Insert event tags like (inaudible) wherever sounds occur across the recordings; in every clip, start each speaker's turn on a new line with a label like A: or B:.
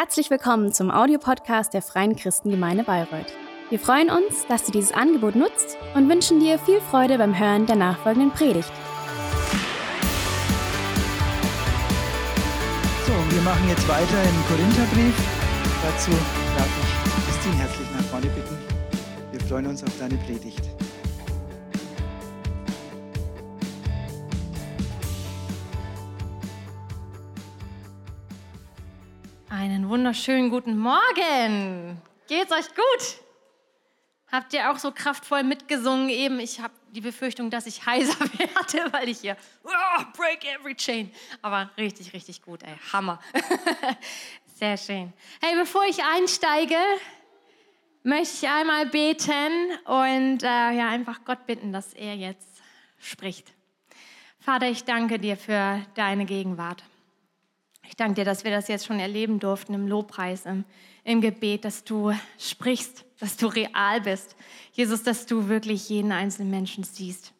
A: Herzlich willkommen zum Audiopodcast der Freien Christengemeinde Bayreuth. Wir freuen uns, dass du dieses Angebot nutzt und wünschen dir viel Freude beim Hören der nachfolgenden Predigt.
B: So, wir machen jetzt weiter im Korintherbrief. Dazu darf ich Christine herzlich nach vorne bitten. Wir freuen uns auf deine Predigt.
C: Einen wunderschönen guten Morgen. Geht's euch gut? Habt ihr auch so kraftvoll mitgesungen eben? Ich habe die Befürchtung, dass ich heiser (laughs) werde, weil ich hier oh, break every chain. Aber richtig, richtig gut, ey. Hammer. (laughs) Sehr schön. Hey, bevor ich einsteige, möchte ich einmal beten und äh, ja, einfach Gott bitten, dass er jetzt spricht. Vater, ich danke dir für deine Gegenwart. Ich danke dir, dass wir das jetzt schon erleben durften im Lobpreis, im, im Gebet, dass du sprichst, dass du real bist. Jesus, dass du wirklich jeden einzelnen Menschen siehst.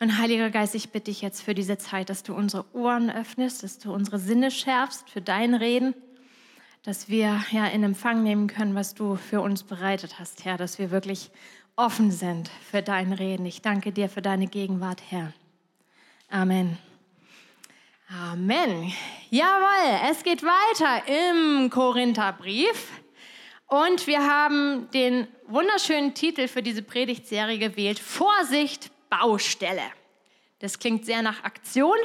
C: Und Heiliger Geist, ich bitte dich jetzt für diese Zeit, dass du unsere Ohren öffnest, dass du unsere Sinne schärfst für dein Reden, dass wir ja in Empfang nehmen können, was du für uns bereitet hast, Herr, dass wir wirklich offen sind für dein Reden. Ich danke dir für deine Gegenwart, Herr. Amen. Amen. Jawohl, es geht weiter im Korintherbrief. Und wir haben den wunderschönen Titel für diese Predigtserie gewählt: Vorsicht, Baustelle. Das klingt sehr nach Aktion.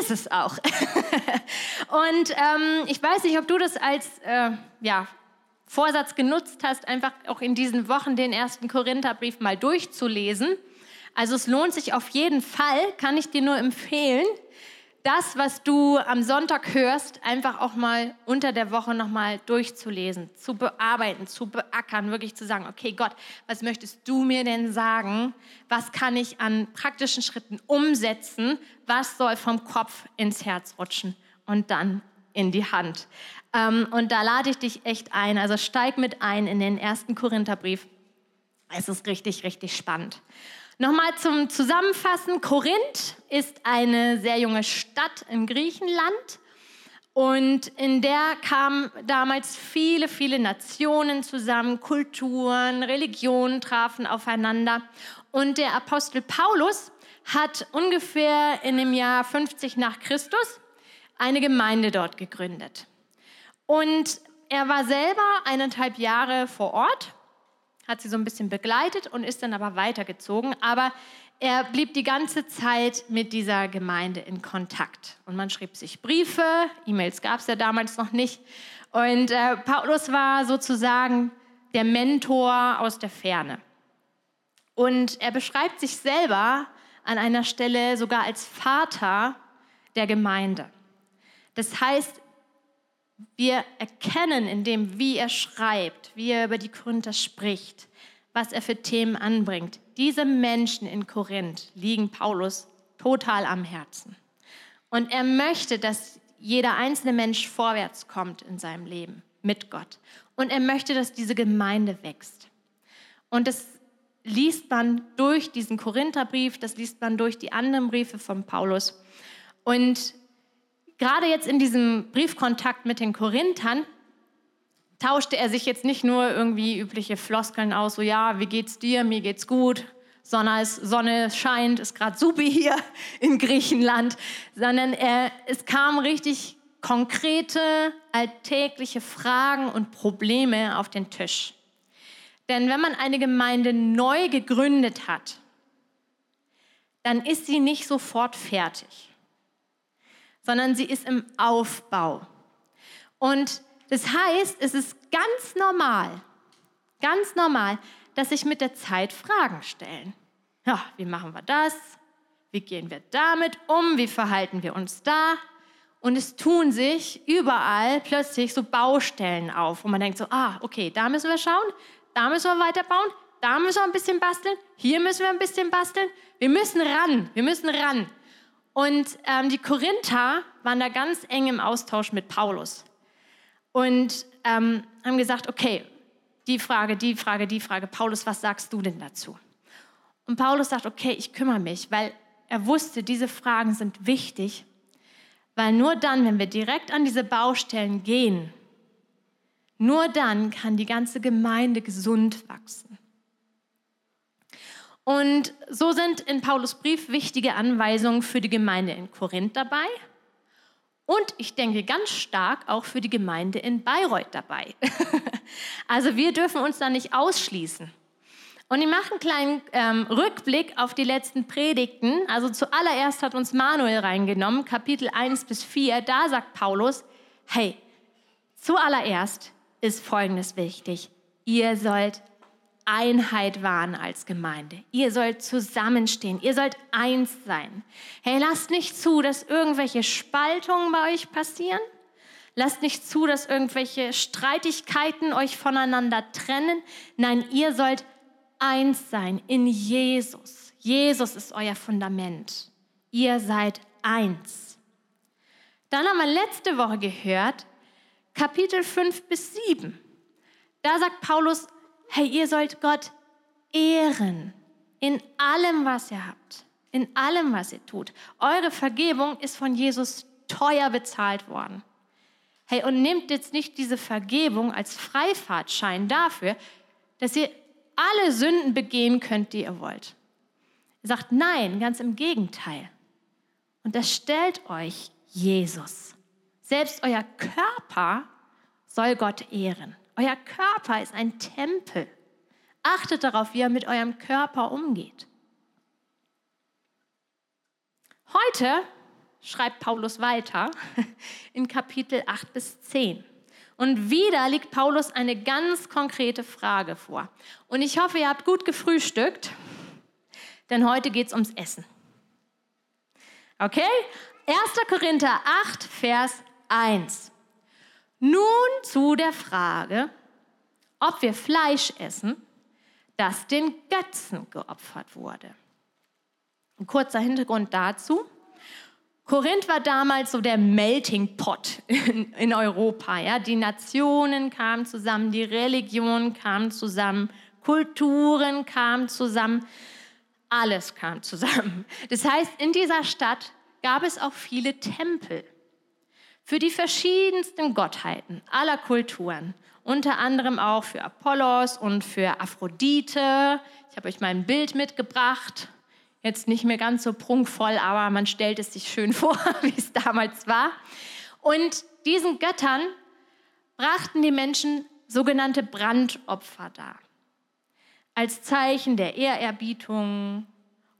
C: Ist es auch. (laughs) Und ähm, ich weiß nicht, ob du das als äh, ja, Vorsatz genutzt hast, einfach auch in diesen Wochen den ersten Korintherbrief mal durchzulesen. Also es lohnt sich auf jeden Fall, kann ich dir nur empfehlen das, was du am Sonntag hörst, einfach auch mal unter der Woche nochmal durchzulesen, zu bearbeiten, zu beackern, wirklich zu sagen, okay Gott, was möchtest du mir denn sagen? Was kann ich an praktischen Schritten umsetzen? Was soll vom Kopf ins Herz rutschen und dann in die Hand? Ähm, und da lade ich dich echt ein, also steig mit ein in den ersten Korintherbrief. Es ist richtig, richtig spannend. Nochmal zum Zusammenfassen. Korinth ist eine sehr junge Stadt in Griechenland und in der kamen damals viele, viele Nationen zusammen, Kulturen, Religionen trafen aufeinander. Und der Apostel Paulus hat ungefähr in dem Jahr 50 nach Christus eine Gemeinde dort gegründet. Und er war selber eineinhalb Jahre vor Ort hat sie so ein bisschen begleitet und ist dann aber weitergezogen. Aber er blieb die ganze Zeit mit dieser Gemeinde in Kontakt. Und man schrieb sich Briefe, E-Mails gab es ja damals noch nicht. Und äh, Paulus war sozusagen der Mentor aus der Ferne. Und er beschreibt sich selber an einer Stelle sogar als Vater der Gemeinde. Das heißt, wir erkennen in dem, wie er schreibt, wie er über die Korinther spricht, was er für Themen anbringt. Diese Menschen in Korinth liegen Paulus total am Herzen. Und er möchte, dass jeder einzelne Mensch vorwärts kommt in seinem Leben mit Gott. Und er möchte, dass diese Gemeinde wächst. Und das liest man durch diesen Korintherbrief, das liest man durch die anderen Briefe von Paulus. Und gerade jetzt in diesem Briefkontakt mit den Korinthern tauschte er sich jetzt nicht nur irgendwie übliche Floskeln aus, so ja, wie geht's dir, mir geht's gut, sondern es Sonne scheint, ist gerade supi hier (laughs) in Griechenland, sondern er, es kamen richtig konkrete, alltägliche Fragen und Probleme auf den Tisch. Denn wenn man eine Gemeinde neu gegründet hat, dann ist sie nicht sofort fertig sondern sie ist im Aufbau. Und das heißt, es ist ganz normal, ganz normal, dass sich mit der Zeit Fragen stellen. Ja, wie machen wir das? Wie gehen wir damit um? Wie verhalten wir uns da? Und es tun sich überall plötzlich so Baustellen auf, wo man denkt so, ah, okay, da müssen wir schauen, da müssen wir weiterbauen, da müssen wir ein bisschen basteln, hier müssen wir ein bisschen basteln. Wir müssen ran, wir müssen ran. Und ähm, die Korinther waren da ganz eng im Austausch mit Paulus und ähm, haben gesagt, okay, die Frage, die Frage, die Frage, Paulus, was sagst du denn dazu? Und Paulus sagt, okay, ich kümmere mich, weil er wusste, diese Fragen sind wichtig, weil nur dann, wenn wir direkt an diese Baustellen gehen, Nur dann kann die ganze Gemeinde gesund wachsen. Und so sind in Paulus Brief wichtige Anweisungen für die Gemeinde in Korinth dabei. Und ich denke ganz stark auch für die Gemeinde in Bayreuth dabei. (laughs) also wir dürfen uns da nicht ausschließen. Und ich mache einen kleinen ähm, Rückblick auf die letzten Predigten. Also zuallererst hat uns Manuel reingenommen, Kapitel 1 bis 4. Da sagt Paulus, hey, zuallererst ist Folgendes wichtig. Ihr sollt Einheit wahren als Gemeinde. Ihr sollt zusammenstehen. Ihr sollt eins sein. Hey, lasst nicht zu, dass irgendwelche Spaltungen bei euch passieren. Lasst nicht zu, dass irgendwelche Streitigkeiten euch voneinander trennen. Nein, ihr sollt eins sein in Jesus. Jesus ist euer Fundament. Ihr seid eins. Dann haben wir letzte Woche gehört, Kapitel 5 bis 7. Da sagt Paulus, hey, ihr sollt Gott ehren in allem, was ihr habt, in allem, was ihr tut. Eure Vergebung ist von Jesus teuer bezahlt worden. Hey, und nehmt jetzt nicht diese Vergebung als Freifahrtschein dafür, dass ihr alle Sünden begehen könnt, die ihr wollt. Er sagt nein, ganz im Gegenteil. Und das stellt euch Jesus. Selbst euer Körper soll Gott ehren. Euer Körper ist ein Tempel. Achtet darauf, wie ihr mit eurem Körper umgeht. Heute schreibt Paulus weiter (laughs) in Kapitel 8 bis 10. Und wieder liegt Paulus eine ganz konkrete Frage vor. Und ich hoffe, ihr habt gut gefrühstückt, denn heute geht es ums Essen. Okay? 1. Korinther 8, Vers 1. Nun zu der Frage, ob wir Fleisch essen, das den Götzen geopfert wurde. Ein kurzer Hintergrund dazu. Korinth war damals so der Melting Pot in, in Europa. Ja? Die Nationen kamen zusammen, die Religionen kamen zusammen, Kulturen kamen zusammen, alles kam zusammen. Das heißt, in dieser Stadt gab es auch viele Tempel für die verschiedensten Gottheiten aller Kulturen, unter anderem auch für Apollos und für Aphrodite. Ich habe euch mal ein Bild mitgebracht Jetzt nicht mehr ganz so prunkvoll, aber man stellt es sich schön (laughs) vor, wie es damals war. Und diesen Göttern brachten die Menschen sogenannte Brandopfer dar. Als Zeichen der Ehrerbietung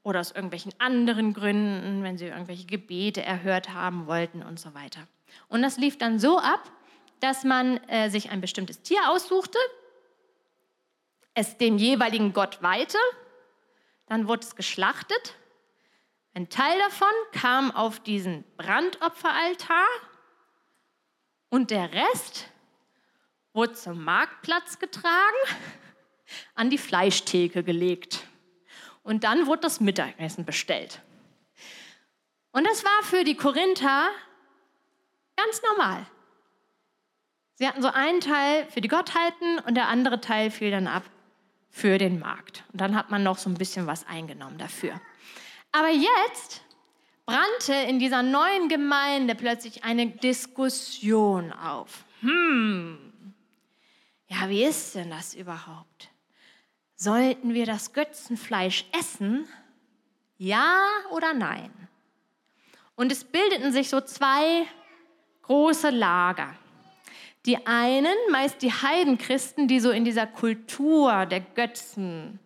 C: oder aus irgendwelchen anderen Gründen, wenn sie irgendwelche Gebete erhört haben wollten und so weiter. Und das lief dann so ab, dass man äh, sich ein bestimmtes Tier aussuchte, es dem jeweiligen Gott weihte dann wurde es geschlachtet. Ein Teil davon kam auf diesen Brandopferaltar und der Rest wurde zum Marktplatz getragen, (laughs) an die Fleischtheke gelegt. Und dann wurde das Mittagessen bestellt. Und das war für die Korinther ganz normal. Sie hatten so einen Teil für die Gottheiten und der andere Teil fiel dann ab für den Markt. Und dann hat man noch so ein bisschen was eingenommen dafür. Aber jetzt brannte in dieser neuen Gemeinde plötzlich eine Diskussion auf. Hm, ja, wie ist denn das überhaupt? Sollten wir das Götzenfleisch essen? Ja oder nein? Und es bildeten sich so zwei große Lager. Die einen, meist die Heidenchristen, die so in dieser Kultur der Götzen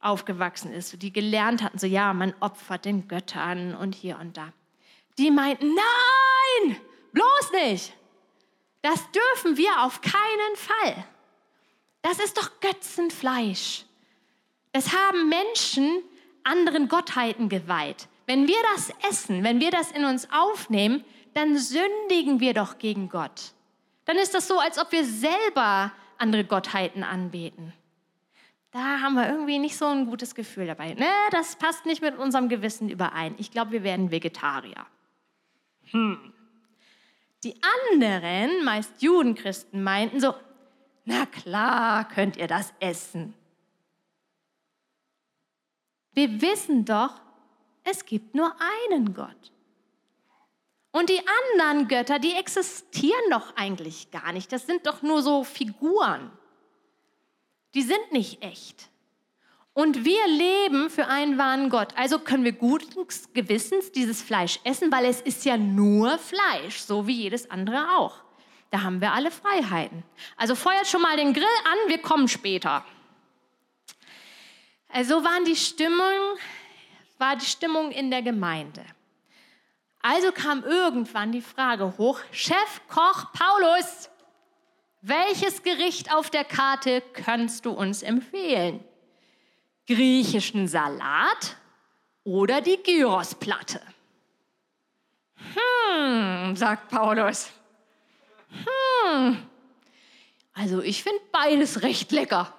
C: aufgewachsen ist, die gelernt hatten, so ja, man opfert den Göttern und hier und da. Die meinten, nein, bloß nicht. Das dürfen wir auf keinen Fall. Das ist doch Götzenfleisch. Das haben Menschen anderen Gottheiten geweiht. Wenn wir das essen, wenn wir das in uns aufnehmen, dann sündigen wir doch gegen Gott dann ist das so, als ob wir selber andere Gottheiten anbeten. Da haben wir irgendwie nicht so ein gutes Gefühl dabei. Ne, das passt nicht mit unserem Gewissen überein. Ich glaube, wir werden Vegetarier. Hm. Die anderen, meist Judenchristen, meinten so, na klar könnt ihr das essen. Wir wissen doch, es gibt nur einen Gott. Und die anderen Götter, die existieren doch eigentlich gar nicht. Das sind doch nur so Figuren. Die sind nicht echt. Und wir leben für einen wahren Gott. Also können wir guten Gewissens dieses Fleisch essen, weil es ist ja nur Fleisch, so wie jedes andere auch. Da haben wir alle Freiheiten. Also feuert schon mal den Grill an, wir kommen später. Also waren die Stimmung, war die Stimmung in der Gemeinde. Also kam irgendwann die Frage hoch, Chefkoch Paulus, welches Gericht auf der Karte kannst du uns empfehlen? Griechischen Salat oder die Gyrosplatte? Hm, sagt Paulus. Hm, also ich finde beides recht lecker.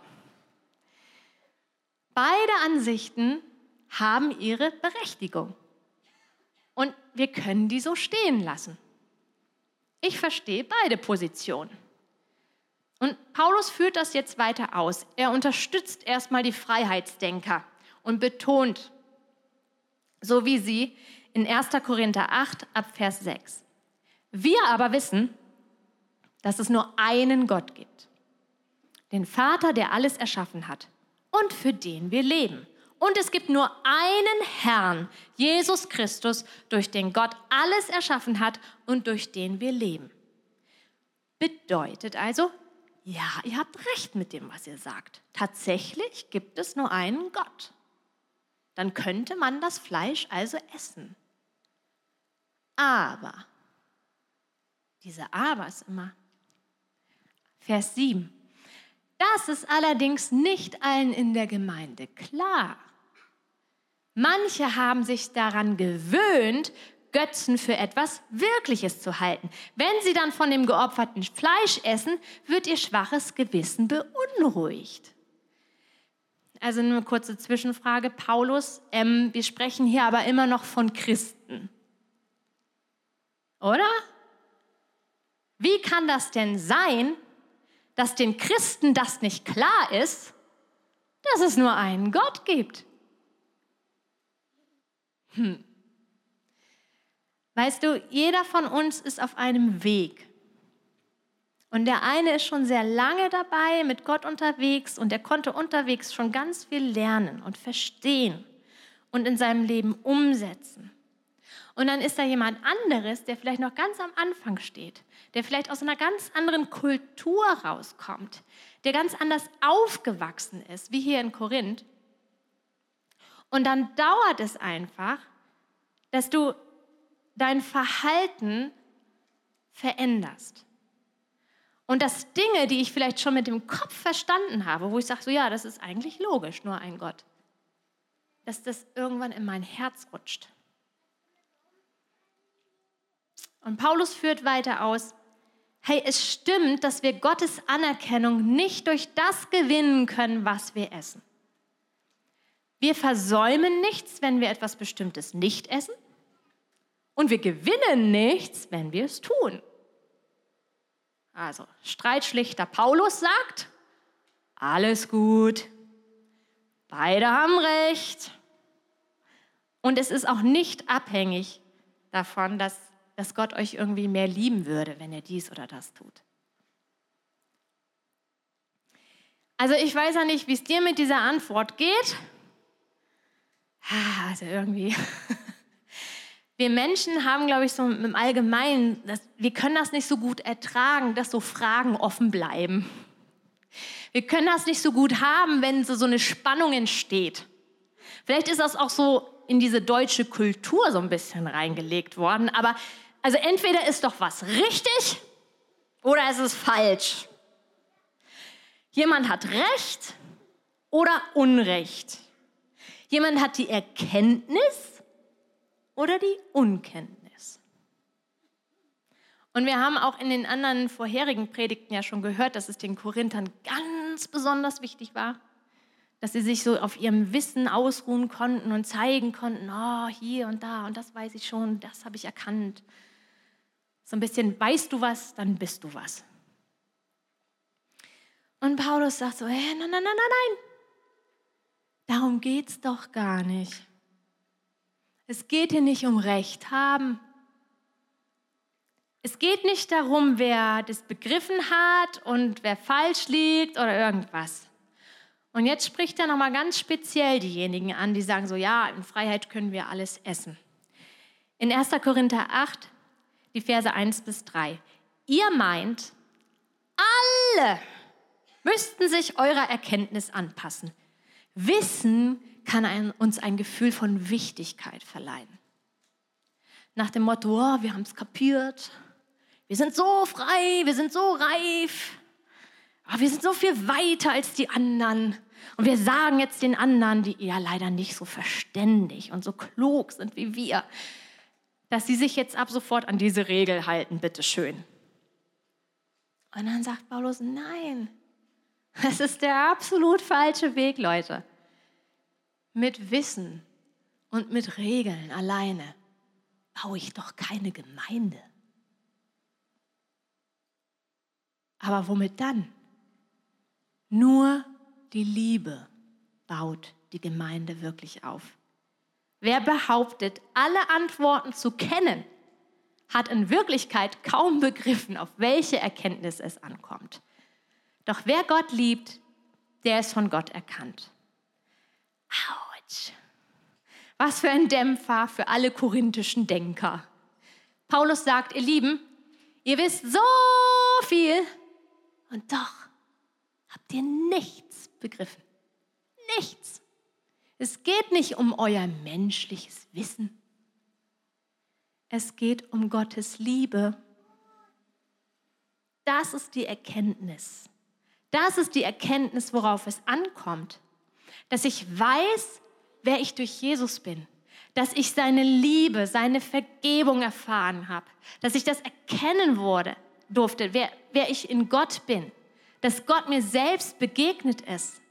C: Beide Ansichten haben ihre Berechtigung. Wir können die so stehen lassen. Ich verstehe beide Positionen. Und Paulus führt das jetzt weiter aus. Er unterstützt erstmal die Freiheitsdenker und betont, so wie sie in 1. Korinther 8 ab Vers 6. Wir aber wissen, dass es nur einen Gott gibt, den Vater, der alles erschaffen hat und für den wir leben. Und es gibt nur einen Herrn, Jesus Christus, durch den Gott alles erschaffen hat und durch den wir leben. Bedeutet also, ja, ihr habt recht mit dem, was ihr sagt. Tatsächlich gibt es nur einen Gott. Dann könnte man das Fleisch also essen. Aber, diese Aber ist immer, Vers 7. Das ist allerdings nicht allen in der Gemeinde klar. Manche haben sich daran gewöhnt, Götzen für etwas Wirkliches zu halten. Wenn sie dann von dem geopferten Fleisch essen, wird ihr schwaches Gewissen beunruhigt. Also eine kurze Zwischenfrage, Paulus. Ähm, wir sprechen hier aber immer noch von Christen. Oder? Wie kann das denn sein, dass den Christen das nicht klar ist, dass es nur einen Gott gibt? Hm. Weißt du, jeder von uns ist auf einem Weg. Und der eine ist schon sehr lange dabei, mit Gott unterwegs und er konnte unterwegs schon ganz viel lernen und verstehen und in seinem Leben umsetzen. Und dann ist da jemand anderes, der vielleicht noch ganz am Anfang steht, der vielleicht aus einer ganz anderen Kultur rauskommt, der ganz anders aufgewachsen ist, wie hier in Korinth. Und dann dauert es einfach, dass du dein Verhalten veränderst. Und dass Dinge, die ich vielleicht schon mit dem Kopf verstanden habe, wo ich sage, so ja, das ist eigentlich logisch, nur ein Gott, dass das irgendwann in mein Herz rutscht. Und Paulus führt weiter aus, hey, es stimmt, dass wir Gottes Anerkennung nicht durch das gewinnen können, was wir essen. Wir versäumen nichts, wenn wir etwas Bestimmtes nicht essen. Und wir gewinnen nichts, wenn wir es tun. Also, Streitschlichter Paulus sagt, alles gut, beide haben recht. Und es ist auch nicht abhängig davon, dass, dass Gott euch irgendwie mehr lieben würde, wenn ihr dies oder das tut. Also ich weiß ja nicht, wie es dir mit dieser Antwort geht. Also irgendwie (laughs) wir Menschen haben, glaube ich, so im Allgemeinen, das, wir können das nicht so gut ertragen, dass so Fragen offen bleiben. Wir können das nicht so gut haben, wenn so, so eine Spannung entsteht. Vielleicht ist das auch so in diese deutsche Kultur so ein bisschen reingelegt worden, aber also entweder ist doch was richtig oder es ist falsch. Jemand hat Recht oder Unrecht. Jemand hat die Erkenntnis oder die Unkenntnis. Und wir haben auch in den anderen vorherigen Predigten ja schon gehört, dass es den Korinthern ganz besonders wichtig war, dass sie sich so auf ihrem Wissen ausruhen konnten und zeigen konnten, oh, hier und da und das weiß ich schon, das habe ich erkannt. So ein bisschen, weißt du was, dann bist du was. Und Paulus sagt so, hey, nein, nein, nein, nein, nein, darum geht es doch gar nicht. Es geht hier nicht um Recht haben. Es geht nicht darum, wer das begriffen hat und wer falsch liegt oder irgendwas. Und jetzt spricht er nochmal ganz speziell diejenigen an, die sagen so, ja, in Freiheit können wir alles essen. In 1. Korinther 8, die Verse 1 bis 3. Ihr meint, alle müssten sich eurer Erkenntnis anpassen. Wissen kann ein, uns ein Gefühl von Wichtigkeit verleihen. Nach dem Motto, oh, wir haben es kapiert, wir sind so frei, wir sind so reif, oh, wir sind so viel weiter als die anderen. Und wir sagen jetzt den anderen, die ja leider nicht so verständig und so klug sind wie wir, dass sie sich jetzt ab sofort an diese Regel halten, bitteschön. Und dann sagt Paulus, nein, (laughs) das ist der absolut falsche Weg, Leute. Mit Wissen und mit Regeln alleine baue ich doch keine Gemeinde. Aber womit dann? Nur die Liebe baut die Gemeinde wirklich auf. Wer behauptet, alle Antworten zu kennen, hat in Wirklichkeit kaum begriffen, auf welche Erkenntnis es ankommt. Doch wer Gott liebt, der ist von Gott erkannt. Autsch. Was für ein Dämpfer für alle korinthischen Denker. Paulus sagt, ihr Lieben, ihr wisst so viel und doch habt ihr nichts begriffen. Nichts. Es geht nicht um euer menschliches Wissen. Es geht um Gottes Liebe. Das ist die Erkenntnis. Das ist die Erkenntnis, worauf es ankommt. Dass ich weiß, wer ich durch Jesus bin. Dass ich seine Liebe, seine Vergebung erfahren habe. Dass ich das erkennen wurde, durfte, wer, wer ich in Gott bin. Dass Gott mir selbst begegnet ist.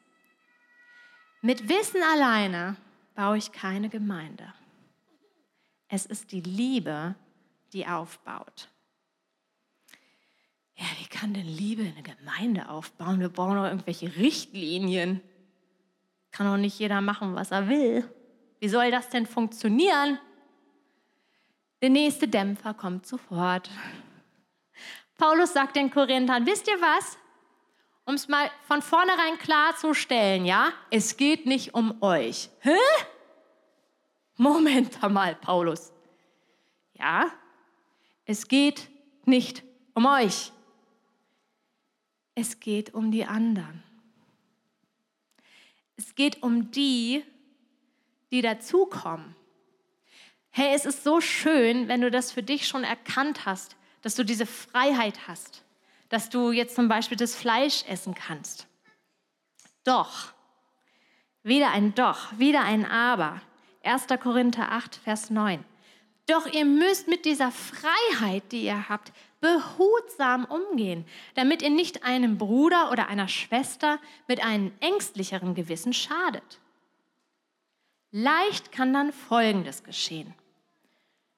C: Mit Wissen alleine baue ich keine Gemeinde. Es ist die Liebe, die aufbaut. Ja, wie kann denn Liebe eine Gemeinde aufbauen? Wir brauchen doch irgendwelche Richtlinien. Kann doch nicht jeder machen, was er will. Wie soll das denn funktionieren? Der nächste Dämpfer kommt sofort. Paulus sagt den Korinthern, wisst ihr was? Um es mal von vornherein klarzustellen, ja? Es geht nicht um euch. Hä? Moment mal, Paulus. Ja, es geht nicht um euch. Es geht um die anderen. Es geht um die, die dazukommen. Hey, es ist so schön, wenn du das für dich schon erkannt hast, dass du diese Freiheit hast, dass du jetzt zum Beispiel das Fleisch essen kannst. Doch, wieder ein Doch, wieder ein Aber. 1. Korinther 8, Vers 9. Doch ihr müsst mit dieser Freiheit, die ihr habt, behutsam umgehen, damit ihr nicht einem Bruder oder einer Schwester mit einem ängstlicheren Gewissen schadet. Leicht kann dann Folgendes geschehen.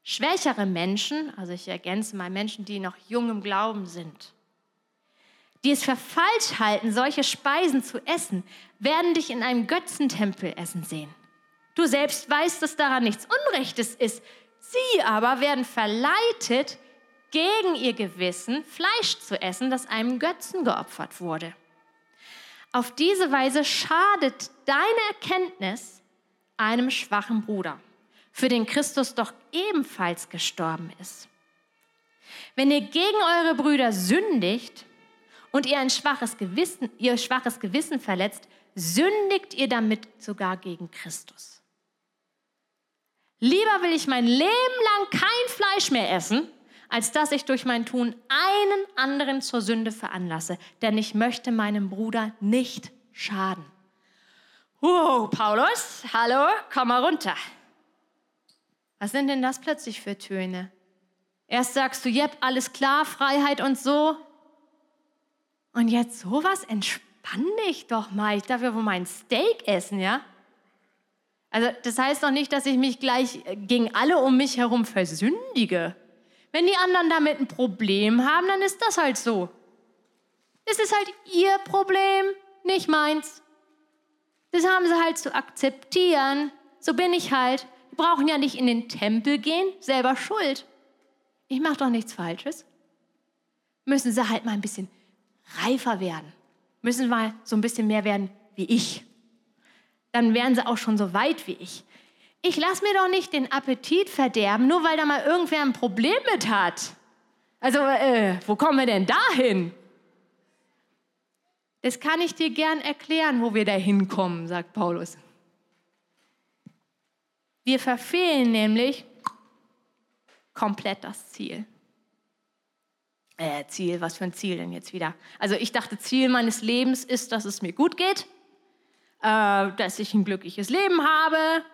C: Schwächere Menschen, also ich ergänze mal Menschen, die noch jung im Glauben sind, die es für falsch halten, solche Speisen zu essen, werden dich in einem Götzentempel essen sehen. Du selbst weißt, dass daran nichts Unrechtes ist. Sie aber werden verleitet, gegen ihr Gewissen Fleisch zu essen, das einem Götzen geopfert wurde. Auf diese Weise schadet deine Erkenntnis einem schwachen Bruder, für den Christus doch ebenfalls gestorben ist. Wenn ihr gegen eure Brüder sündigt und ihr ein schwaches Gewissen, ihr schwaches Gewissen verletzt, sündigt ihr damit sogar gegen Christus. Lieber will ich mein Leben lang kein Fleisch mehr essen, als dass ich durch mein Tun einen anderen zur Sünde veranlasse, denn ich möchte meinem Bruder nicht schaden. Wow, Paulus, hallo, komm mal runter. Was sind denn das plötzlich für Töne? Erst sagst du, jep, alles klar, Freiheit und so. Und jetzt sowas, entspann dich doch mal. Ich darf ja wohl mein Steak essen, ja? Also das heißt doch nicht, dass ich mich gleich gegen alle um mich herum versündige. Wenn die anderen damit ein Problem haben, dann ist das halt so. Es ist halt ihr Problem, nicht meins. Das haben sie halt zu akzeptieren. So bin ich halt. Die brauchen ja nicht in den Tempel gehen, selber schuld. ich mache doch nichts Falsches. Müssen sie halt mal ein bisschen reifer werden. Müssen mal so ein bisschen mehr werden wie ich. Dann wären sie auch schon so weit wie ich. Ich lasse mir doch nicht den Appetit verderben, nur weil da mal irgendwer ein Problem mit hat. Also, äh, wo kommen wir denn dahin? Das kann ich dir gern erklären, wo wir da hinkommen, sagt Paulus. Wir verfehlen nämlich komplett das Ziel. Äh, Ziel, was für ein Ziel denn jetzt wieder? Also ich dachte, Ziel meines Lebens ist, dass es mir gut geht, äh, dass ich ein glückliches Leben habe,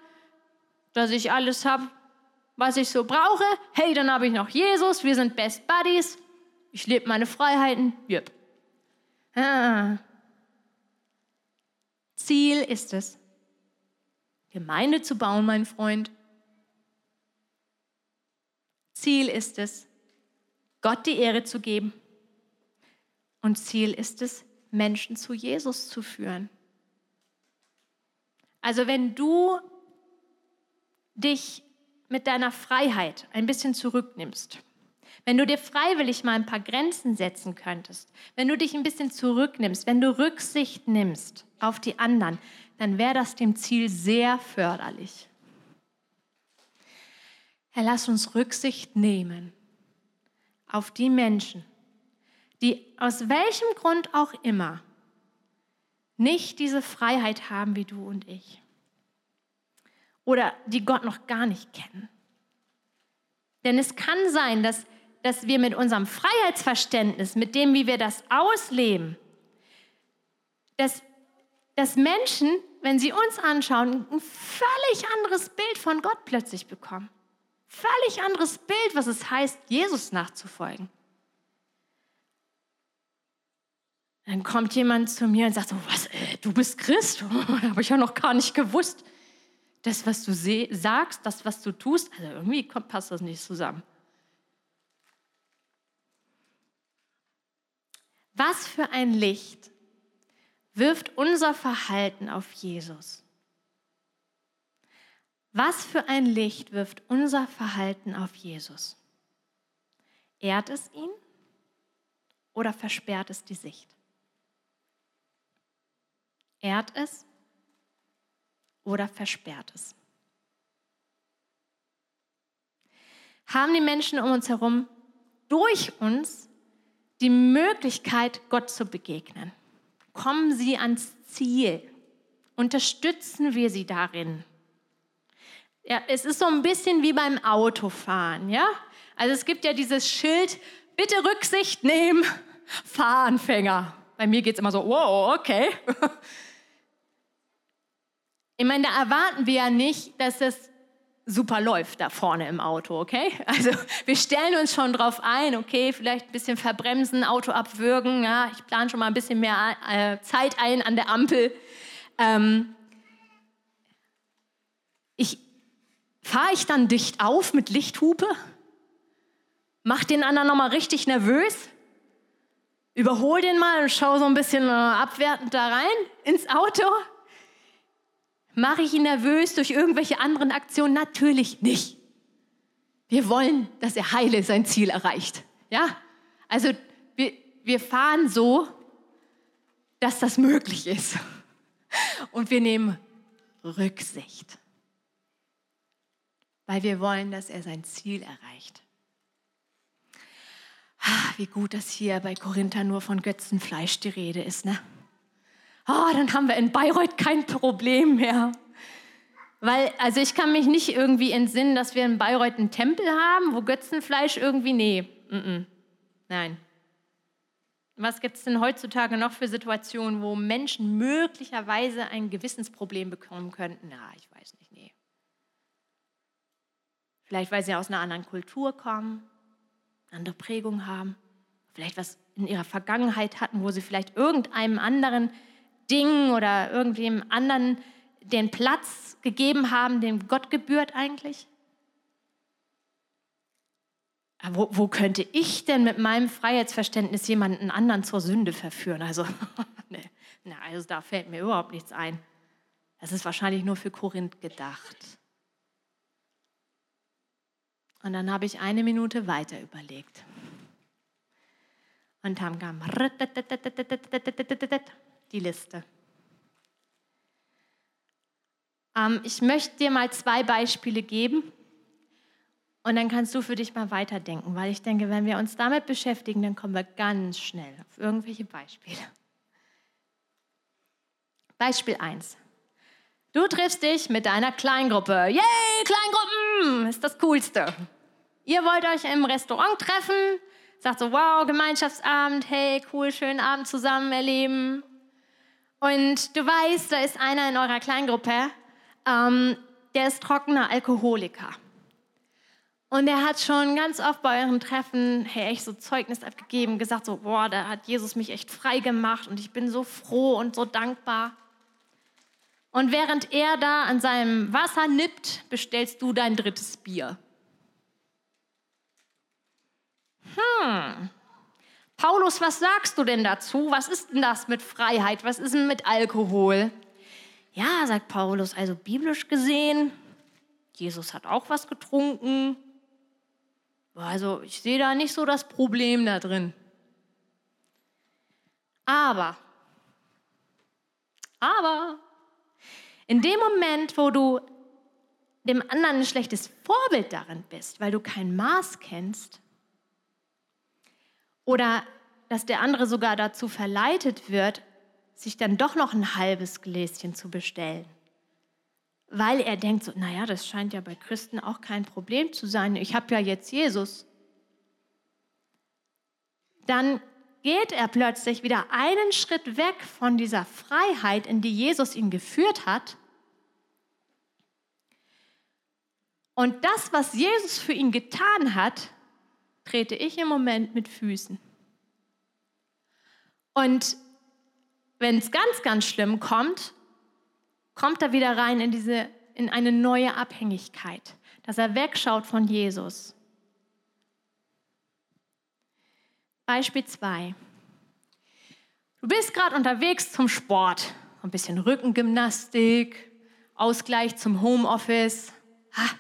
C: dass ich alles habe, was ich so brauche. Hey, dann habe ich noch Jesus, wir sind Best Buddies. Ich lebe meine Freiheiten. Yep. Ah. Ziel ist es, Gemeinde zu bauen, mein Freund. Ziel ist es, Gott die Ehre zu geben. Und Ziel ist es, Menschen zu Jesus zu führen. Also wenn du dich mit deiner Freiheit ein bisschen zurücknimmst, wenn du dir freiwillig mal ein paar Grenzen setzen könntest, wenn du dich ein bisschen zurücknimmst, wenn du Rücksicht nimmst auf die anderen, dann wäre das dem Ziel sehr förderlich. Herr, lass uns Rücksicht nehmen auf die Menschen, die aus welchem Grund auch immer nicht diese Freiheit haben wie du und ich oder die Gott noch gar nicht kennen. Denn es kann sein, dass, dass wir mit unserem Freiheitsverständnis, mit dem, wie wir das ausleben, dass, dass Menschen, wenn sie uns anschauen, ein völlig anderes Bild von Gott plötzlich bekommen. Völlig anderes Bild, was es heißt, Jesus nachzufolgen. Dann kommt jemand zu mir und sagt so, was, äh, du bist Christ? (laughs) Habe ich ja noch gar nicht gewusst das, was du sagst, das, was du tust, also irgendwie passt das nicht zusammen. Was für ein Licht wirft unser Verhalten auf Jesus? Was für ein Licht wirft unser Verhalten auf Jesus? Ehrt es ihn oder versperrt es die Sicht? Ehrt es oder versperrt es? Haben die Menschen um uns herum durch uns die Möglichkeit, Gott zu begegnen? Kommen sie ans Ziel? Unterstützen wir sie darin? Ja, es ist so ein bisschen wie beim Autofahren, ja? Also es gibt ja dieses Schild, bitte Rücksicht nehmen, Fahranfänger. Bei mir geht es immer so, wow, okay. (laughs) Ich meine, da erwarten wir ja nicht, dass das super läuft da vorne im Auto, okay? Also wir stellen uns schon drauf ein, okay, vielleicht ein bisschen verbremsen, Auto abwürgen, ja, ich plane schon mal ein bisschen mehr äh, Zeit ein an der Ampel. Ähm, ich fahre ich dann dicht auf mit Lichthupe? Mach den anderen nochmal richtig nervös? Überhol den mal und schau so ein bisschen äh, abwertend da rein ins Auto? Mache ich ihn nervös durch irgendwelche anderen Aktionen? Natürlich nicht. Wir wollen, dass er heile sein Ziel erreicht. Ja? Also wir, wir fahren so, dass das möglich ist. (laughs) Und wir nehmen Rücksicht, weil wir wollen, dass er sein Ziel erreicht. Ah, wie gut, dass hier bei Korinther nur von Götzenfleisch die Rede ist, ne? Oh, dann haben wir in Bayreuth kein Problem mehr. Weil, also ich kann mich nicht irgendwie entsinnen, dass wir in Bayreuth einen Tempel haben, wo Götzenfleisch irgendwie, nee, mm -mm. nein. Was gibt es denn heutzutage noch für Situationen, wo Menschen möglicherweise ein Gewissensproblem bekommen könnten? Na, ich weiß nicht, nee. Vielleicht, weil sie aus einer anderen Kultur kommen, andere Prägung haben, vielleicht was in ihrer Vergangenheit hatten, wo sie vielleicht irgendeinem anderen Ding oder irgendwem anderen den Platz gegeben haben, dem Gott gebührt eigentlich? Wo, wo, könnte ich denn mit meinem Freiheitsverständnis jemanden anderen zur Sünde verführen? Also, (laughs) ne, ne, also da fällt mir überhaupt nichts ein. Das ist wahrscheinlich nur für Korinth gedacht. Und dann habe ich eine Minute weiter überlegt. Und dann kam die Liste. Ähm, ich möchte dir mal zwei Beispiele geben und dann kannst du für dich mal weiterdenken, weil ich denke, wenn wir uns damit beschäftigen, dann kommen wir ganz schnell auf irgendwelche Beispiele. Beispiel 1. Du triffst dich mit deiner Kleingruppe. Yay, Kleingruppen ist das Coolste. Ihr wollt euch im Restaurant treffen, sagt so, wow, Gemeinschaftsabend, hey, cool, schönen Abend zusammen erleben. Und du weißt, da ist einer in eurer Kleingruppe, ähm, der ist trockener Alkoholiker. Und er hat schon ganz oft bei euren Treffen, hey, echt so Zeugnis abgegeben, gesagt so, boah, da hat Jesus mich echt frei gemacht und ich bin so froh und so dankbar. Und während er da an seinem Wasser nippt, bestellst du dein drittes Bier. Hm. Paulus, was sagst du denn dazu? Was ist denn das mit Freiheit? Was ist denn mit Alkohol? Ja, sagt Paulus, also biblisch gesehen, Jesus hat auch was getrunken. Also ich sehe da nicht so das Problem da drin. Aber, aber, in dem Moment, wo du dem anderen ein schlechtes Vorbild darin bist, weil du kein Maß kennst, oder dass der andere sogar dazu verleitet wird, sich dann doch noch ein halbes Gläschen zu bestellen. Weil er denkt so, naja, das scheint ja bei Christen auch kein Problem zu sein. Ich habe ja jetzt Jesus. Dann geht er plötzlich wieder einen Schritt weg von dieser Freiheit, in die Jesus ihn geführt hat. Und das, was Jesus für ihn getan hat, trete ich im Moment mit Füßen. Und wenn es ganz, ganz schlimm kommt, kommt er wieder rein in, diese, in eine neue Abhängigkeit, dass er wegschaut von Jesus. Beispiel 2. Du bist gerade unterwegs zum Sport, ein bisschen Rückengymnastik, Ausgleich zum Homeoffice. Ha,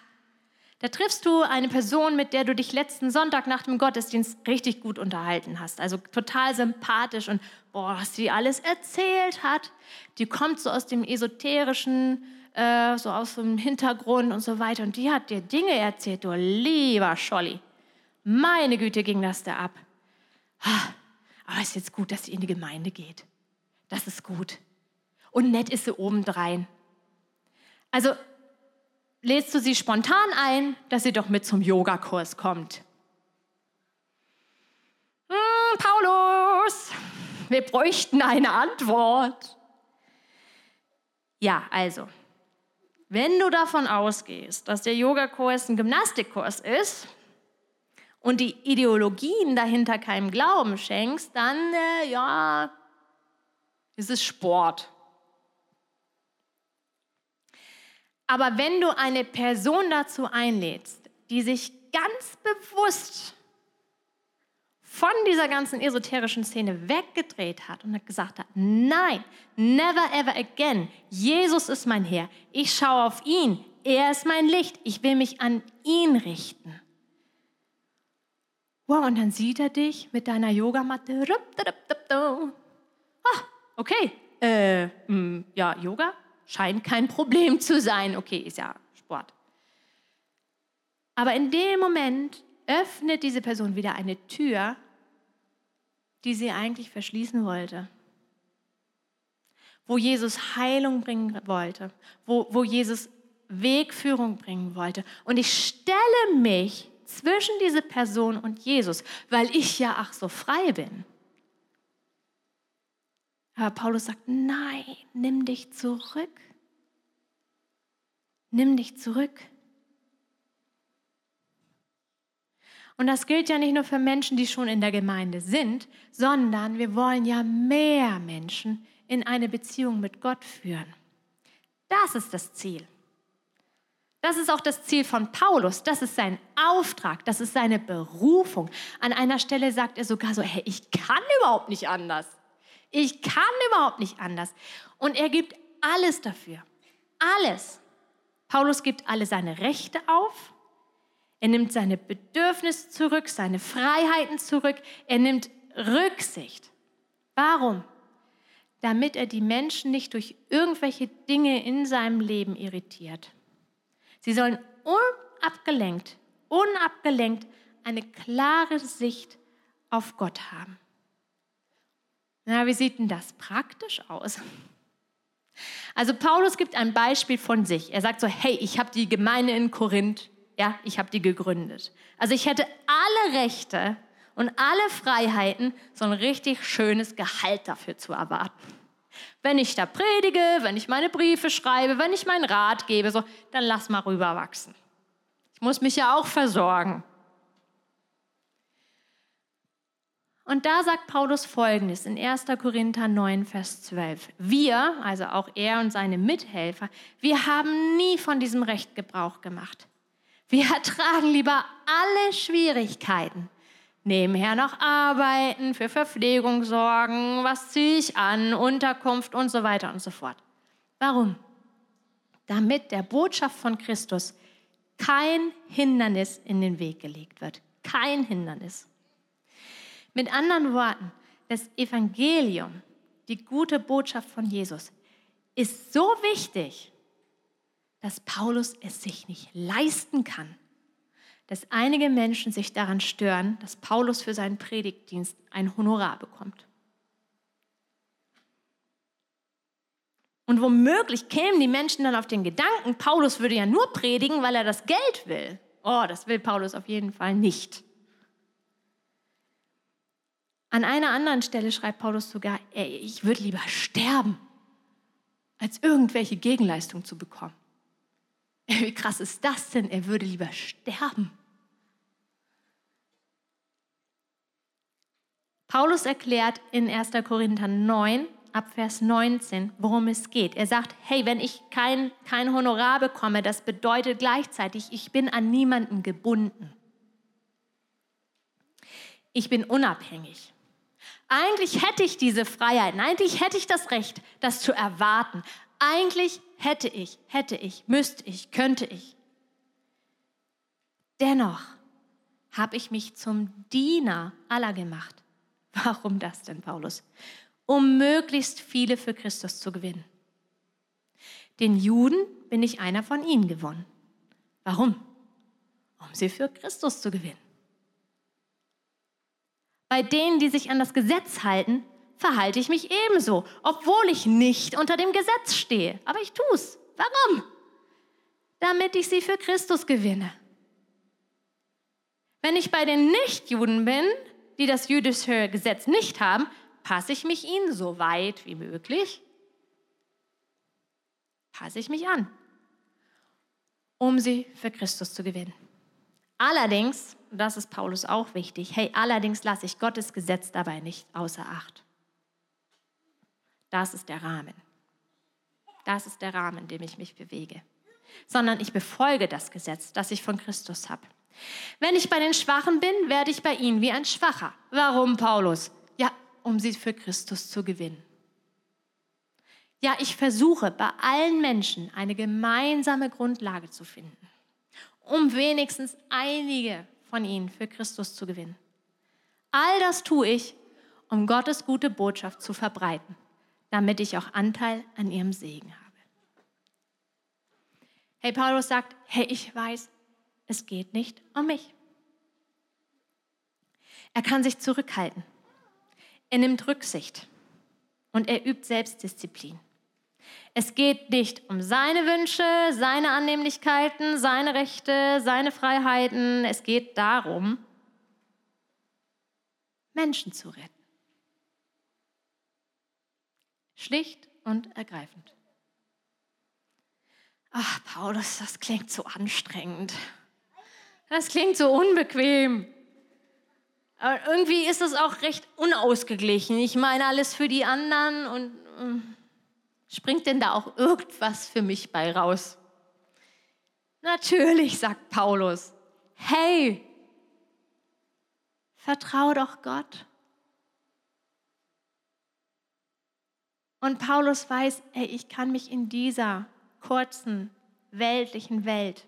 C: da triffst du eine Person, mit der du dich letzten Sonntag nach dem Gottesdienst richtig gut unterhalten hast. Also total sympathisch und boah, was sie alles erzählt hat. Die kommt so aus dem esoterischen, äh, so aus dem Hintergrund und so weiter. Und die hat dir Dinge erzählt, du lieber Scholli. Meine Güte ging das da ab. Aber es ist jetzt gut, dass sie in die Gemeinde geht. Das ist gut. Und nett ist sie obendrein. Also lädst du sie spontan ein, dass sie doch mit zum Yogakurs kommt. Hm, Paulus, wir bräuchten eine Antwort. Ja, also, wenn du davon ausgehst, dass der Yogakurs ein Gymnastikkurs ist und die Ideologien dahinter keinem Glauben schenkst, dann, äh, ja, ist es Sport. Aber wenn du eine Person dazu einlädst, die sich ganz bewusst von dieser ganzen esoterischen Szene weggedreht hat und gesagt hat, nein, never ever again, Jesus ist mein Herr, ich schaue auf ihn, er ist mein Licht, ich will mich an ihn richten. Wow, und dann sieht er dich mit deiner Yogamatte. Ah, okay, äh, mh, hm, ja, Yoga, scheint kein Problem zu sein. Okay, ist ja Sport. Aber in dem Moment öffnet diese Person wieder eine Tür, die sie eigentlich verschließen wollte. Wo Jesus Heilung bringen wollte, wo, wo Jesus Wegführung bringen wollte. Und ich stelle mich zwischen diese Person und Jesus, weil ich ja ach so frei bin. Aber Paulus sagt, nein, nimm dich zurück. Nimm dich zurück. Und das gilt ja nicht nur für Menschen, die schon in der Gemeinde sind, sondern wir wollen ja mehr Menschen in eine Beziehung mit Gott führen. Das ist das Ziel. Das ist auch das Ziel von Paulus. Das ist sein Auftrag. Das ist seine Berufung. An einer Stelle sagt er sogar so, hey, ich kann überhaupt nicht anders. Ich kann überhaupt nicht anders. Und er gibt alles dafür. Alles. Paulus gibt alle seine Rechte auf. Er nimmt seine Bedürfnisse zurück, seine Freiheiten zurück. Er nimmt Rücksicht. Warum? Damit er die Menschen nicht durch irgendwelche Dinge in seinem Leben irritiert. Sie sollen unabgelenkt, unabgelenkt eine klare Sicht auf Gott haben. Na, wie sieht denn das praktisch aus? Also Paulus gibt ein Beispiel von sich. Er sagt so, hey, ich habe die Gemeinde in Korinth, ja, ich habe die gegründet. Also ich hätte alle Rechte und alle Freiheiten, so ein richtig schönes Gehalt dafür zu erwarten. Wenn ich da predige, wenn ich meine Briefe schreibe, wenn ich meinen Rat gebe, so, dann lass mal rüberwachsen. Ich muss mich ja auch versorgen. Und da sagt Paulus Folgendes in 1. Korinther 9, Vers 12. Wir, also auch er und seine Mithelfer, wir haben nie von diesem Recht Gebrauch gemacht. Wir ertragen lieber alle Schwierigkeiten. Nebenher noch arbeiten, für Verpflegung sorgen, was ziehe ich an, Unterkunft und so weiter und so fort. Warum? Damit der Botschaft von Christus kein Hindernis in den Weg gelegt wird. Kein Hindernis. Mit anderen Worten, das Evangelium, die gute Botschaft von Jesus, ist so wichtig, dass Paulus es sich nicht leisten kann, dass einige Menschen sich daran stören, dass Paulus für seinen Predigtdienst ein Honorar bekommt. Und womöglich kämen die Menschen dann auf den Gedanken, Paulus würde ja nur predigen, weil er das Geld will. Oh, das will Paulus auf jeden Fall nicht. An einer anderen Stelle schreibt Paulus sogar, ey, ich würde lieber sterben, als irgendwelche Gegenleistung zu bekommen. Wie krass ist das denn? Er würde lieber sterben. Paulus erklärt in 1. Korinther 9, ab Vers 19, worum es geht. Er sagt, hey, wenn ich kein, kein Honorar bekomme, das bedeutet gleichzeitig, ich bin an niemanden gebunden. Ich bin unabhängig. Eigentlich hätte ich diese Freiheit, eigentlich hätte ich das Recht, das zu erwarten. Eigentlich hätte ich, hätte ich, müsste ich, könnte ich. Dennoch habe ich mich zum Diener aller gemacht. (laughs) Warum das denn, Paulus? Um möglichst viele für Christus zu gewinnen. Den Juden bin ich einer von ihnen gewonnen. Warum? Um sie für Christus zu gewinnen. Bei denen, die sich an das Gesetz halten, verhalte ich mich ebenso, obwohl ich nicht unter dem Gesetz stehe. Aber ich tue es. Warum? Damit ich sie für Christus gewinne. Wenn ich bei den Nichtjuden bin, die das jüdische Gesetz nicht haben, passe ich mich ihnen so weit wie möglich, passe ich mich an, um sie für Christus zu gewinnen. Allerdings, das ist Paulus auch wichtig, hey, allerdings lasse ich Gottes Gesetz dabei nicht außer Acht. Das ist der Rahmen. Das ist der Rahmen, in dem ich mich bewege. Sondern ich befolge das Gesetz, das ich von Christus habe. Wenn ich bei den Schwachen bin, werde ich bei ihnen wie ein Schwacher. Warum, Paulus? Ja, um sie für Christus zu gewinnen. Ja, ich versuche bei allen Menschen eine gemeinsame Grundlage zu finden, um wenigstens einige von ihnen für Christus zu gewinnen. All das tue ich, um Gottes gute Botschaft zu verbreiten damit ich auch Anteil an ihrem Segen habe. Hey, Paulus sagt, hey, ich weiß, es geht nicht um mich. Er kann sich zurückhalten. Er nimmt Rücksicht und er übt Selbstdisziplin. Es geht nicht um seine Wünsche, seine Annehmlichkeiten, seine Rechte, seine Freiheiten. Es geht darum, Menschen zu retten. Schlicht und ergreifend. Ach, Paulus, das klingt so anstrengend. Das klingt so unbequem. Aber irgendwie ist es auch recht unausgeglichen. Ich meine alles für die anderen und äh, springt denn da auch irgendwas für mich bei raus? Natürlich, sagt Paulus. Hey, vertrau doch Gott. Und Paulus weiß, ey, ich kann mich in dieser kurzen weltlichen Welt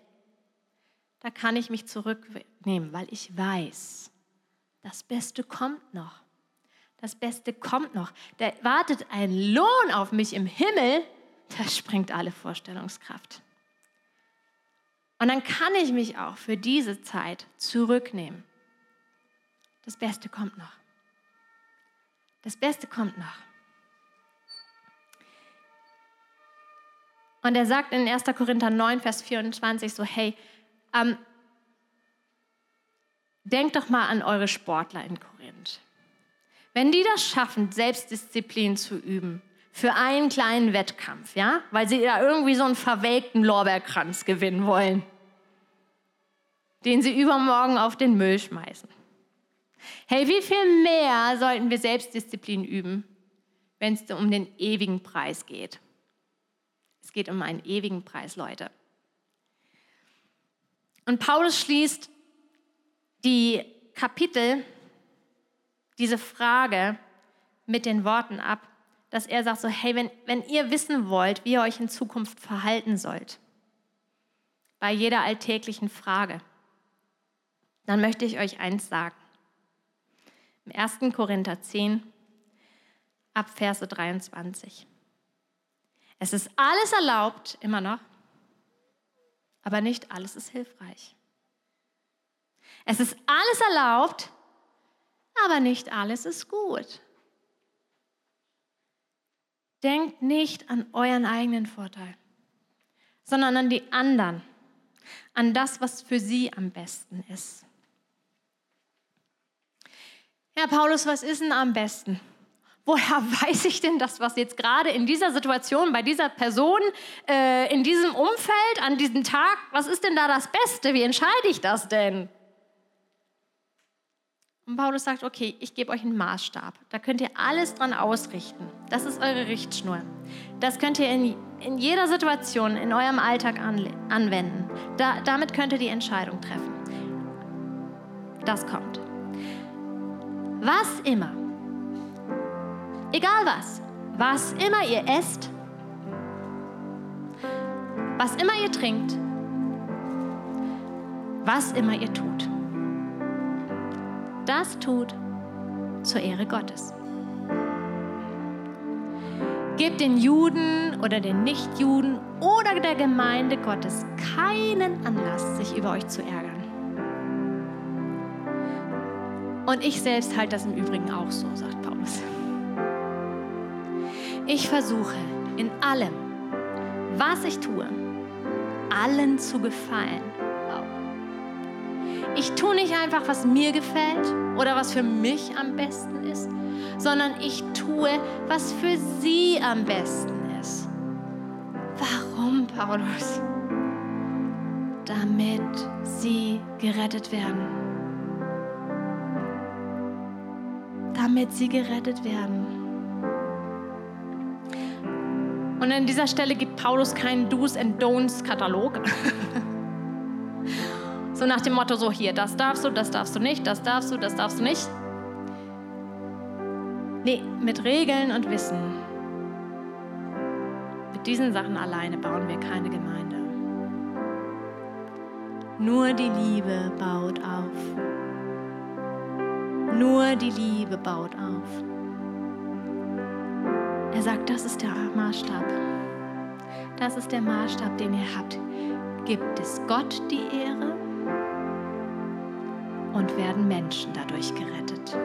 C: da kann ich mich zurücknehmen, weil ich weiß, das Beste kommt noch. Das Beste kommt noch. Da wartet ein Lohn auf mich im Himmel, das springt alle Vorstellungskraft. Und dann kann ich mich auch für diese Zeit zurücknehmen. Das Beste kommt noch. Das Beste kommt noch. Und er sagt in 1. Korinther 9, Vers 24 so, hey, ähm, denkt doch mal an eure Sportler in Korinth. Wenn die das schaffen, Selbstdisziplin zu üben, für einen kleinen Wettkampf, ja, weil sie da irgendwie so einen verwelkten Lorbeerkranz gewinnen wollen, den sie übermorgen auf den Müll schmeißen. Hey, wie viel mehr sollten wir Selbstdisziplin üben, wenn es um den ewigen Preis geht? Es geht um einen ewigen Preis, Leute. Und Paulus schließt die Kapitel, diese Frage mit den Worten ab, dass er sagt so, hey, wenn, wenn ihr wissen wollt, wie ihr euch in Zukunft verhalten sollt, bei jeder alltäglichen Frage, dann möchte ich euch eins sagen. Im 1. Korinther 10, ab Verse 23. Es ist alles erlaubt, immer noch, aber nicht alles ist hilfreich. Es ist alles erlaubt, aber nicht alles ist gut. Denkt nicht an euren eigenen Vorteil, sondern an die anderen, an das, was für sie am besten ist. Herr Paulus, was ist denn am besten? Woher (laughs) weiß ich denn das, was jetzt gerade in dieser Situation, bei dieser Person, äh, in diesem Umfeld, an diesem Tag, was ist denn da das Beste? Wie entscheide ich das denn? Und Paulus sagt, okay, ich gebe euch einen Maßstab. Da könnt ihr alles dran ausrichten. Das ist eure Richtschnur. Das könnt ihr in, in jeder Situation in eurem Alltag anwenden. Da, damit könnt ihr die Entscheidung treffen. Das kommt. Was immer Egal was, was immer ihr esst, was immer ihr trinkt, was immer ihr tut, das tut zur Ehre Gottes. Gebt den Juden oder den Nichtjuden oder der Gemeinde Gottes keinen Anlass, sich über euch zu ärgern. Und ich selbst halte das im Übrigen auch so, sagt Paulus. Ich versuche in allem, was ich tue, allen zu gefallen. Ich tue nicht einfach, was mir gefällt oder was für mich am besten ist, sondern ich tue, was für sie am besten ist. Warum, Paulus? Damit sie gerettet werden. Damit sie gerettet werden. Und an dieser Stelle gibt Paulus keinen Do's and Don'ts Katalog. (laughs) so nach dem Motto, so hier, das darfst du, das darfst du nicht, das darfst du, das darfst du nicht. Nee, mit Regeln und Wissen. Mit diesen Sachen alleine bauen wir keine Gemeinde. Nur die Liebe baut auf. Nur die Liebe baut auf. Er sagt, das ist der Maßstab. Das ist der Maßstab, den ihr habt. Gibt es Gott die Ehre und werden Menschen dadurch gerettet.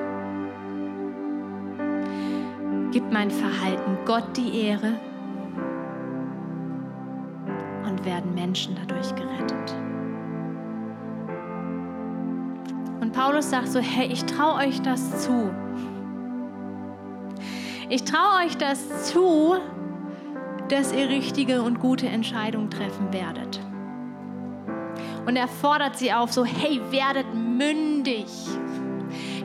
C: Gibt mein Verhalten Gott die Ehre und werden Menschen dadurch gerettet. Und Paulus sagt so, hey, ich traue euch das zu. Ich traue euch das zu, dass ihr richtige und gute Entscheidungen treffen werdet. Und er fordert sie auf, so, hey, werdet mündig.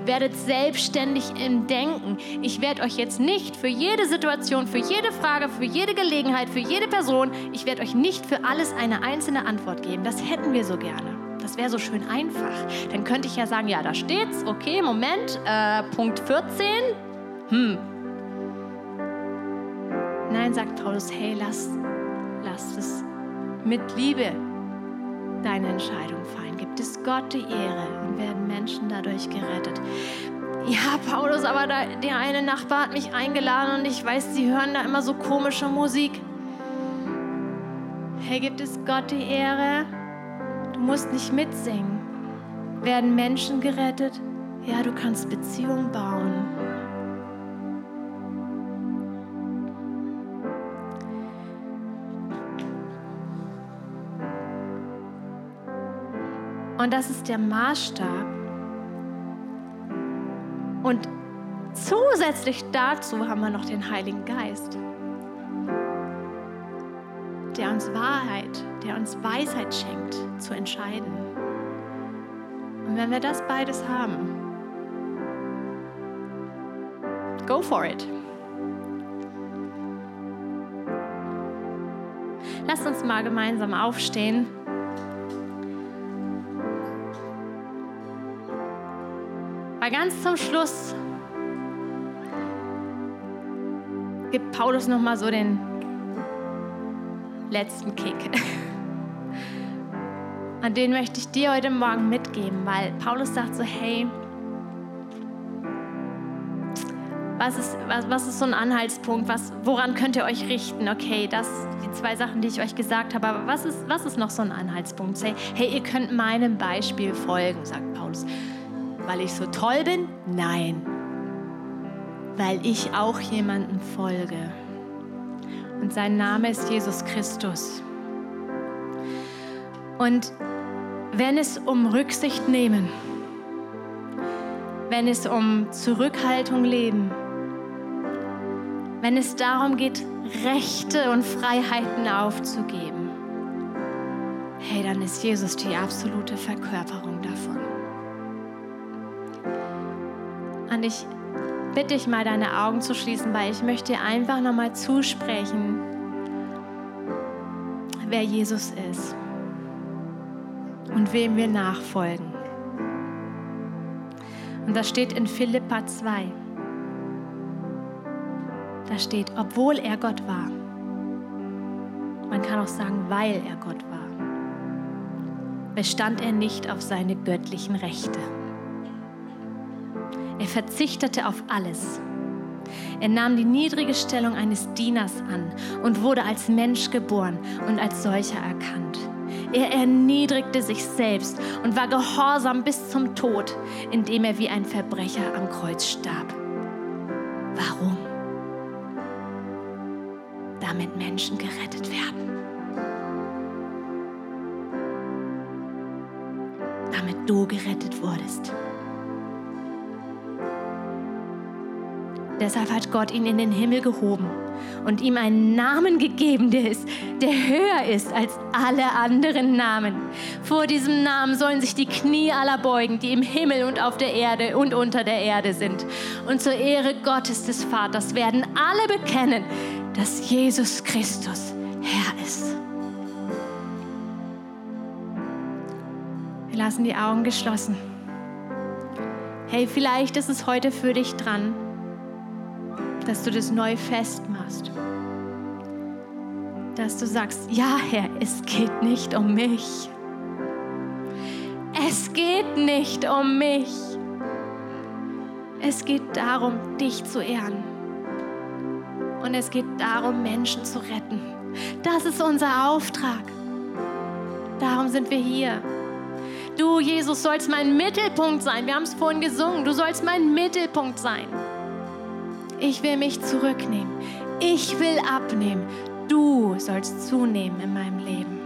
C: Werdet selbstständig im Denken. Ich werde euch jetzt nicht für jede Situation, für jede Frage, für jede Gelegenheit, für jede Person, ich werde euch nicht für alles eine einzelne Antwort geben. Das hätten wir so gerne. Das wäre so schön einfach. Dann könnte ich ja sagen, ja, da steht's, okay, Moment, äh, Punkt 14. Hm, Nein, sagt Paulus, hey, lass, lass es mit Liebe deine Entscheidung fallen. Gibt es Gott die Ehre und werden Menschen dadurch gerettet. Ja, Paulus, aber da, der eine Nachbar hat mich eingeladen und ich weiß, sie hören da immer so komische Musik. Hey, gibt es Gott die Ehre? Du musst nicht mitsingen. Werden Menschen gerettet? Ja, du kannst Beziehungen bauen. Und das ist der Maßstab. Und zusätzlich dazu haben wir noch den Heiligen Geist, der uns Wahrheit, der uns Weisheit schenkt, zu entscheiden. Und wenn wir das beides haben, go for it. Lasst uns mal gemeinsam aufstehen. Ganz zum Schluss gibt Paulus noch mal so den letzten Kick. (laughs) Und den möchte ich dir heute Morgen mitgeben, weil Paulus sagt so, hey, was ist, was, was ist so ein Anhaltspunkt? Was, woran könnt ihr euch richten? Okay, das die zwei Sachen, die ich euch gesagt habe, aber was ist, was ist noch so ein Anhaltspunkt? Say, hey, ihr könnt meinem Beispiel folgen, sagt Paulus. Weil ich so toll bin? Nein. Weil ich auch jemandem folge. Und sein Name ist Jesus Christus. Und wenn es um Rücksicht nehmen, wenn es um Zurückhaltung leben, wenn es darum geht, Rechte und Freiheiten aufzugeben, hey, dann ist Jesus die absolute Verkörperung davon. Und ich bitte dich mal, deine Augen zu schließen, weil ich möchte dir einfach nochmal zusprechen, wer Jesus ist und wem wir nachfolgen. Und das steht in Philippa 2. Da steht, obwohl er Gott war. Man kann auch sagen, weil er Gott war. Bestand er nicht auf seine göttlichen Rechte. Er verzichtete auf alles. Er nahm die niedrige Stellung eines Dieners an und wurde als Mensch geboren und als solcher erkannt. Er erniedrigte sich selbst und war gehorsam bis zum Tod, indem er wie ein Verbrecher am Kreuz starb. Warum? Damit Menschen gerettet werden. Damit du gerettet wurdest. Deshalb hat Gott ihn in den Himmel gehoben und ihm einen Namen gegeben, der, ist, der höher ist als alle anderen Namen. Vor diesem Namen sollen sich die Knie aller beugen, die im Himmel und auf der Erde und unter der Erde sind. Und zur Ehre Gottes des Vaters werden alle bekennen, dass Jesus Christus Herr ist. Wir lassen die Augen geschlossen. Hey, vielleicht ist es heute für dich dran dass du das neu festmachst. Dass du sagst, ja Herr, es geht nicht um mich. Es geht nicht um mich. Es geht darum, dich zu ehren. Und es geht darum, Menschen zu retten. Das ist unser Auftrag. Darum sind wir hier. Du, Jesus, sollst mein Mittelpunkt sein. Wir haben es vorhin gesungen. Du sollst mein Mittelpunkt sein. Ich will mich zurücknehmen. Ich will abnehmen. Du sollst zunehmen in meinem Leben.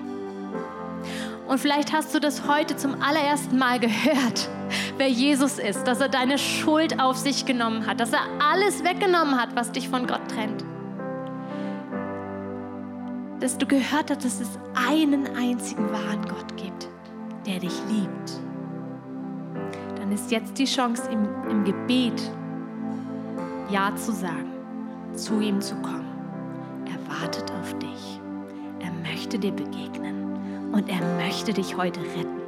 C: Und vielleicht hast du das heute zum allerersten Mal gehört, (laughs) wer Jesus ist, dass er deine Schuld auf sich genommen hat, dass er alles weggenommen hat, was dich von Gott trennt. Dass du gehört hast, dass es einen einzigen wahren Gott gibt, der dich liebt. Dann ist jetzt die Chance im, im Gebet ja zu sagen, zu ihm zu kommen. Er wartet auf dich. Er möchte dir begegnen und er möchte dich heute retten.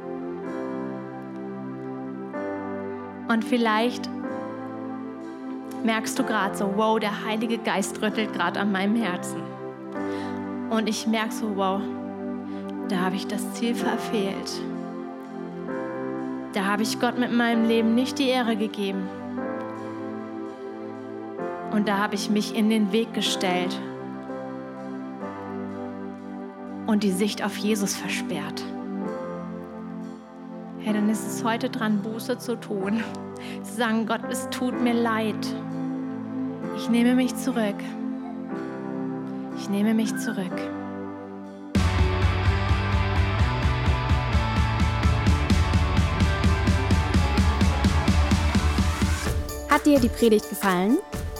C: Und vielleicht merkst du gerade so, wow, der Heilige Geist rüttelt gerade an meinem Herzen. Und ich merke so, wow, da habe ich das Ziel verfehlt. Da habe ich Gott mit meinem Leben nicht die Ehre gegeben. Und da habe ich mich in den Weg gestellt und die Sicht auf Jesus versperrt. Hey, dann ist es heute dran, Buße zu tun. Zu sagen, Gott, es tut mir leid. Ich nehme mich zurück. Ich nehme mich zurück.
A: Hat dir die Predigt gefallen?